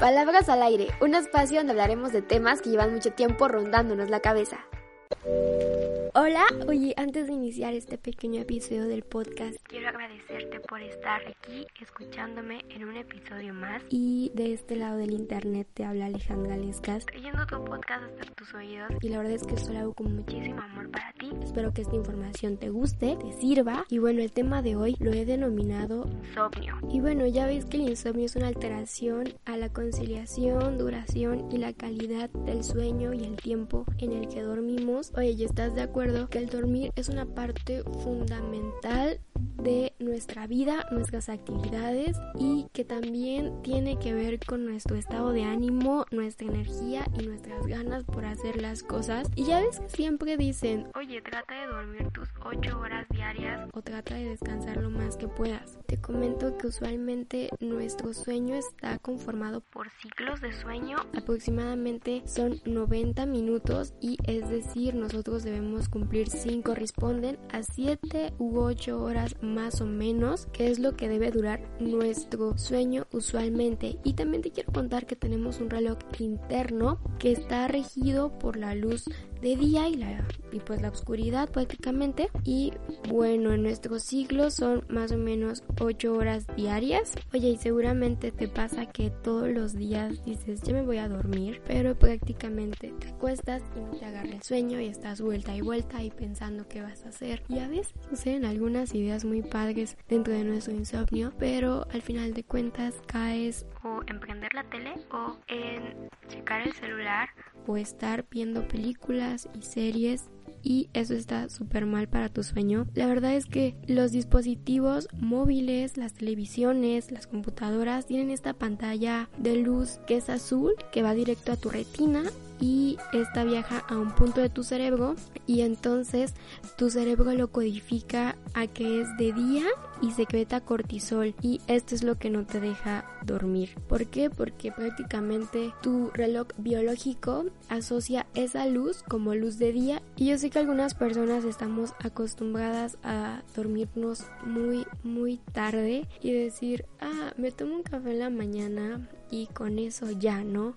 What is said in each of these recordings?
Palabras al aire, un espacio donde hablaremos de temas que llevan mucho tiempo rondándonos la cabeza. Hola, oye, antes de iniciar este pequeño episodio del podcast, quiero agradecerte por estar aquí escuchándome en un episodio más. Y de este lado del internet te habla Alejandra Lescas, trayendo tu podcast hasta tus oídos. Y la verdad es que esto lo hago con muchísimo amor para ti. Espero que esta información te guste, te sirva. Y bueno, el tema de hoy lo he denominado insomnio. Y bueno, ya veis que el insomnio es una alteración a la conciliación, duración y la calidad del sueño y el tiempo en el que dormimos. Oye, ¿y estás de acuerdo? Que el dormir es una parte fundamental de nuestra vida, nuestras actividades y que también tiene que ver con nuestro estado de ánimo, nuestra energía y nuestras ganas por hacer las cosas. Y ya ves que siempre dicen, oye, trata de dormir tus 8 horas diarias o trata de descansar lo más que puedas. Te comento que usualmente nuestro sueño está conformado por ciclos de sueño, aproximadamente son 90 minutos y es decir, nosotros debemos cumplir 5 corresponden a 7 u 8 horas más o menos, que es lo que debe durar nuestro sueño usualmente. Y también te quiero contar que tenemos un reloj interno que está regido por la luz de día y, la, y pues la oscuridad prácticamente. Y bueno, en nuestro ciclo son más o menos 8 horas diarias. Oye, y seguramente te pasa que todos los días dices, ya me voy a dormir, pero prácticamente te acuestas y no te agarra el sueño y estás vuelta y vuelta y pensando qué vas a hacer. Y a veces suceden algunas ideas muy padres dentro de nuestro insomnio, pero al final de cuentas caes o en prender la tele o en checar el celular o estar viendo películas y series y eso está súper mal para tu sueño. La verdad es que los dispositivos móviles, las televisiones, las computadoras tienen esta pantalla de luz que es azul que va directo a tu retina y esta viaja a un punto de tu cerebro y entonces tu cerebro lo codifica a que es de día y secreta cortisol y esto es lo que no te deja dormir. ¿Por qué? Porque prácticamente tu reloj biológico asocia esa luz como luz de día y yo sé que algunas personas estamos acostumbradas a dormirnos muy muy tarde y decir, ah, me tomo un café en la mañana y con eso ya, ¿no?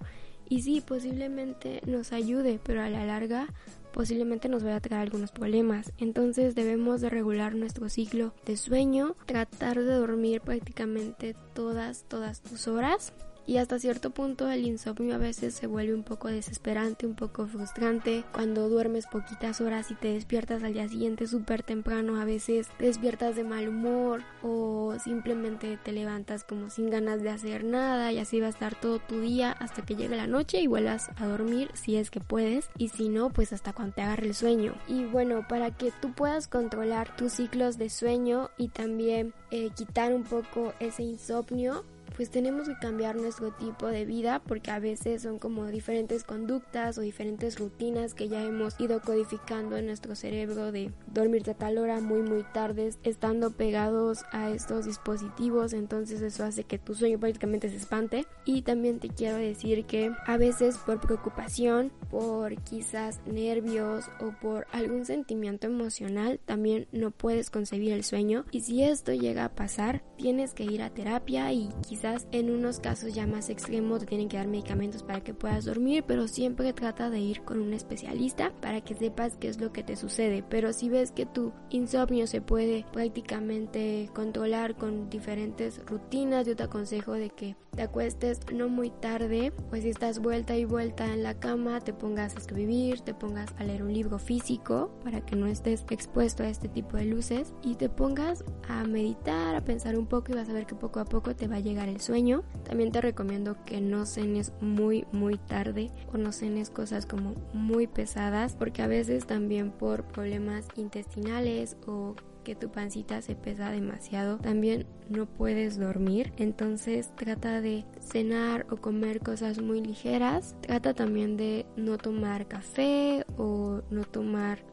Y sí, posiblemente nos ayude, pero a la larga posiblemente nos vaya a traer algunos problemas. Entonces debemos de regular nuestro ciclo de sueño, tratar de dormir prácticamente todas, todas tus horas y hasta cierto punto el insomnio a veces se vuelve un poco desesperante, un poco frustrante. Cuando duermes poquitas horas y te despiertas al día siguiente súper temprano, a veces te despiertas de mal humor o simplemente te levantas como sin ganas de hacer nada y así va a estar todo tu día hasta que llegue la noche y vuelvas a dormir si es que puedes y si no, pues hasta cuando te agarre el sueño. Y bueno, para que tú puedas controlar tus ciclos de sueño y también eh, quitar un poco ese insomnio, pues tenemos que cambiar nuestro tipo de vida porque a veces son como diferentes conductas o diferentes rutinas que ya hemos ido codificando en nuestro cerebro de dormirte a tal hora muy muy tarde estando pegados a estos dispositivos. Entonces eso hace que tu sueño prácticamente se espante. Y también te quiero decir que a veces por preocupación por quizás nervios o por algún sentimiento emocional también no puedes concebir el sueño. Y si esto llega a pasar tienes que ir a terapia y quizás en unos casos ya más extremos te tienen que dar medicamentos para que puedas dormir, pero siempre trata de ir con un especialista para que sepas qué es lo que te sucede. Pero si ves que tu insomnio se puede prácticamente controlar con diferentes rutinas, yo te aconsejo de que te acuestes no muy tarde, pues si estás vuelta y vuelta en la cama, te pongas a escribir, te pongas a leer un libro físico para que no estés expuesto a este tipo de luces y te pongas a meditar, a pensar un poco y vas a ver que poco a poco te va a llegar el sueño. También te recomiendo que no cenes muy muy tarde o no cenes cosas como muy pesadas porque a veces también por problemas intestinales o que tu pancita se pesa demasiado, también no puedes dormir. Entonces trata de cenar o comer cosas muy ligeras. Trata también de no tomar café o no tomar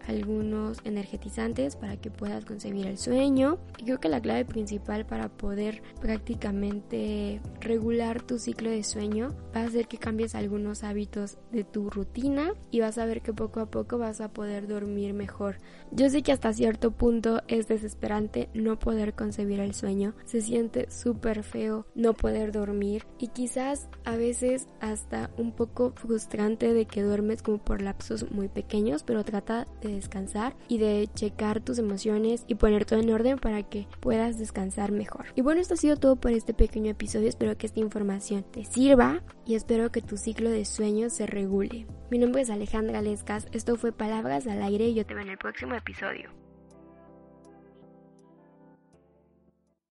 algunos energetizantes para que puedas concebir el sueño. Y creo que la clave principal para poder prácticamente regular tu ciclo de sueño va a ser que cambies algunos hábitos de tu rutina y vas a ver que poco a poco vas a poder dormir mejor. Yo sé que hasta cierto punto es desesperante no poder concebir el sueño, se siente súper feo no poder dormir y quizás a veces hasta un poco frustrante de que duermes como por lapsos muy pequeños, pero trata de descansar y de checar tus emociones y poner todo en orden para que puedas descansar mejor. Y bueno, esto ha sido todo por este pequeño episodio, espero que esta información te sirva y espero que tu ciclo de sueño se regule. Mi nombre es Alejandra Lescas, esto fue Palabras al Aire y yo te veo en el próximo episodio.